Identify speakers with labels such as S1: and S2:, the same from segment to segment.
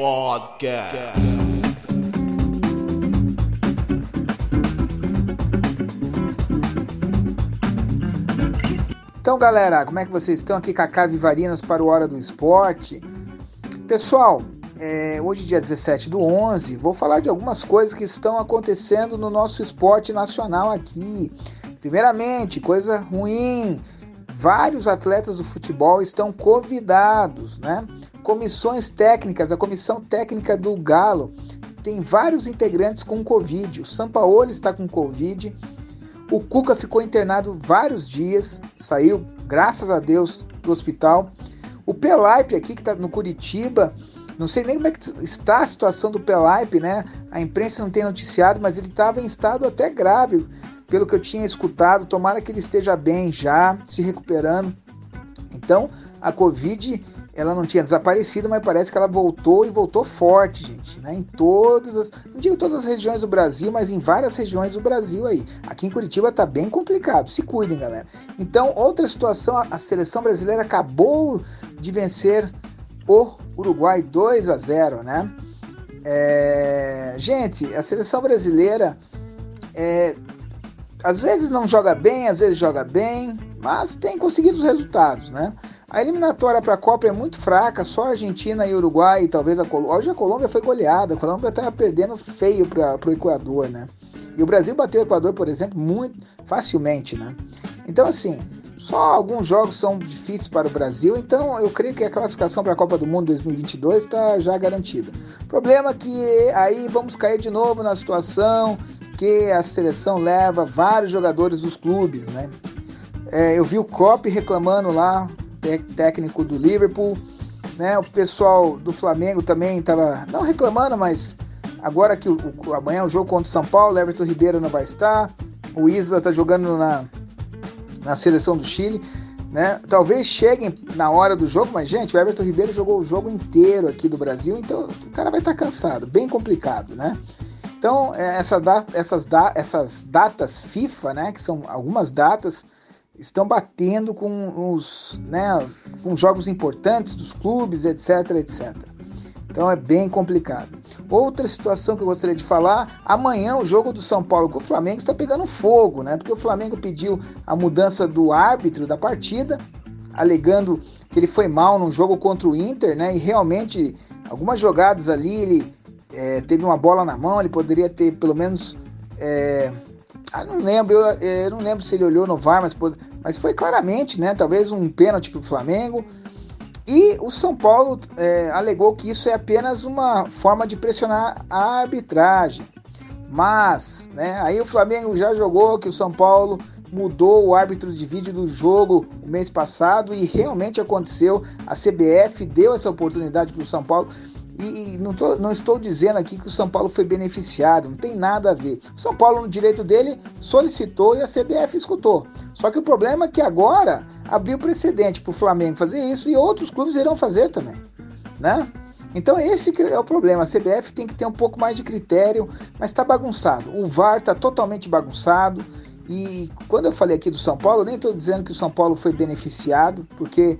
S1: Podcast.
S2: Então, galera, como é que vocês estão aqui, Cacá Vivarinas para o Hora do Esporte? Pessoal, é, hoje, dia 17 do 11, vou falar de algumas coisas que estão acontecendo no nosso esporte nacional aqui. Primeiramente, coisa ruim, vários atletas do futebol estão convidados, né? Comissões técnicas, a comissão técnica do Galo tem vários integrantes com Covid. O Sampaoli está com Covid. O Cuca ficou internado vários dias, saiu, graças a Deus, do hospital. O Pelaipe aqui, que está no Curitiba, não sei nem como é que está a situação do Pelaipe, né? A imprensa não tem noticiado, mas ele estava em estado até grave, pelo que eu tinha escutado. Tomara que ele esteja bem já, se recuperando. Então, a Covid ela não tinha desaparecido, mas parece que ela voltou e voltou forte, gente, né? Em todas as, não digo todas as regiões do Brasil, mas em várias regiões do Brasil aí. Aqui em Curitiba tá bem complicado, se cuidem, galera. Então, outra situação, a seleção brasileira acabou de vencer o Uruguai 2 a 0, né? É... Gente, a seleção brasileira é... às vezes não joga bem, às vezes joga bem, mas tem conseguido os resultados, né? A eliminatória para a Copa é muito fraca, só a Argentina e Uruguai, e talvez a Colômbia. Hoje a Colômbia foi goleada, a Colômbia estava perdendo feio para o Equador, né? E o Brasil bateu o Equador, por exemplo, muito facilmente, né? Então, assim, só alguns jogos são difíceis para o Brasil, então eu creio que a classificação para a Copa do Mundo 2022 está já garantida. Problema que aí vamos cair de novo na situação que a seleção leva vários jogadores dos clubes, né? É, eu vi o Klopp reclamando lá, técnico do Liverpool, né? O pessoal do Flamengo também estava não reclamando, mas agora que o, o, amanhã é o jogo contra o São Paulo, Everton Ribeiro não vai estar, o Isla está jogando na, na seleção do Chile, né? Talvez cheguem na hora do jogo, mas gente, o Everton Ribeiro jogou o jogo inteiro aqui do Brasil, então o cara vai estar tá cansado, bem complicado, né? Então, é, essa data, essas, da, essas datas FIFA, né, que são algumas datas estão batendo com os né, com jogos importantes dos clubes, etc, etc. Então é bem complicado. Outra situação que eu gostaria de falar, amanhã o jogo do São Paulo com o Flamengo está pegando fogo, né? Porque o Flamengo pediu a mudança do árbitro da partida, alegando que ele foi mal no jogo contra o Inter, né? E realmente algumas jogadas ali ele é, teve uma bola na mão, ele poderia ter pelo menos é, ah, não lembro, eu, eu, não lembro se ele olhou no VAR, mas, mas foi claramente, né? Talvez um pênalti para o Flamengo. E o São Paulo é, alegou que isso é apenas uma forma de pressionar a arbitragem. Mas, né, aí o Flamengo já jogou que o São Paulo mudou o árbitro de vídeo do jogo o mês passado e realmente aconteceu. A CBF deu essa oportunidade para o São Paulo. E, não, tô, não, estou dizendo aqui que o São Paulo foi beneficiado, não tem nada a ver. O São Paulo, no direito dele, solicitou e a CBF escutou. Só que o problema é que agora abriu precedente para o Flamengo fazer isso e outros clubes irão fazer também, né? Então esse é o problema. A CBF tem que ter um pouco mais de critério, mas está bagunçado. O VAR está totalmente bagunçado. E quando eu falei aqui do São Paulo, nem estou dizendo que o São Paulo foi beneficiado, porque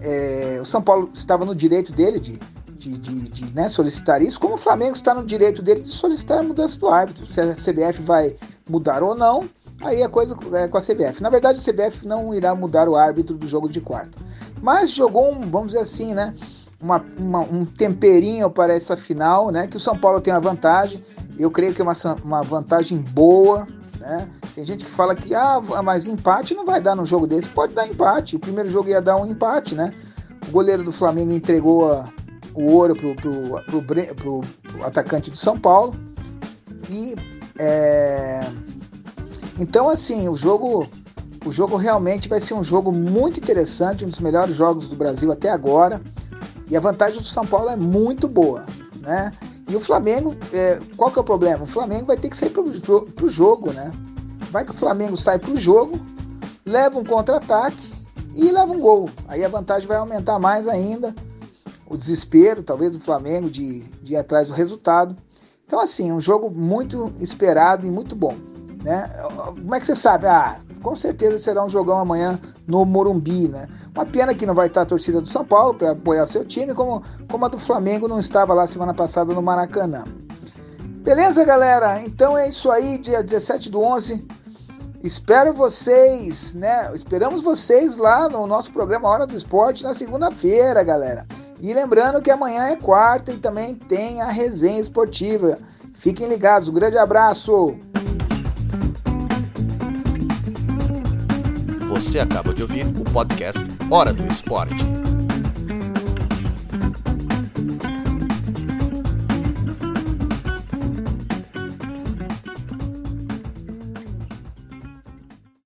S2: é, o São Paulo estava no direito dele de de, de, de né, solicitar isso, como o Flamengo está no direito dele de solicitar a mudança do árbitro. Se a CBF vai mudar ou não, aí a coisa é com a CBF. Na verdade, a CBF não irá mudar o árbitro do jogo de quarta. Mas jogou um, vamos dizer assim, né? Uma, uma, um temperinho para essa final, né? Que o São Paulo tem uma vantagem. Eu creio que é uma, uma vantagem boa, né? Tem gente que fala que, ah, mas empate não vai dar no jogo desse. Pode dar empate. O primeiro jogo ia dar um empate, né? O goleiro do Flamengo entregou a, o ouro pro, pro atacante do São Paulo. E é... então assim, o jogo o jogo realmente vai ser um jogo muito interessante, um dos melhores jogos do Brasil até agora. E a vantagem do São Paulo é muito boa, né? E o Flamengo, é, qual que é o problema? O Flamengo vai ter que sair pro, pro jogo, né? Vai que o Flamengo sai pro jogo, leva um contra-ataque e leva um gol. Aí a vantagem vai aumentar mais ainda. O desespero, talvez, do Flamengo de, de ir atrás do resultado. Então, assim, um jogo muito esperado e muito bom. Né? Como é que você sabe? Ah, com certeza será um jogão amanhã no Morumbi, né? Uma pena que não vai estar a torcida do São Paulo para apoiar seu time, como, como a do Flamengo não estava lá semana passada no Maracanã. Beleza, galera? Então é isso aí, dia 17 do 11. Espero vocês, né? Esperamos vocês lá no nosso programa Hora do Esporte na segunda-feira, galera. E lembrando que amanhã é quarta e também tem a resenha esportiva. Fiquem ligados, um grande abraço!
S1: Você acaba de ouvir o podcast Hora do Esporte.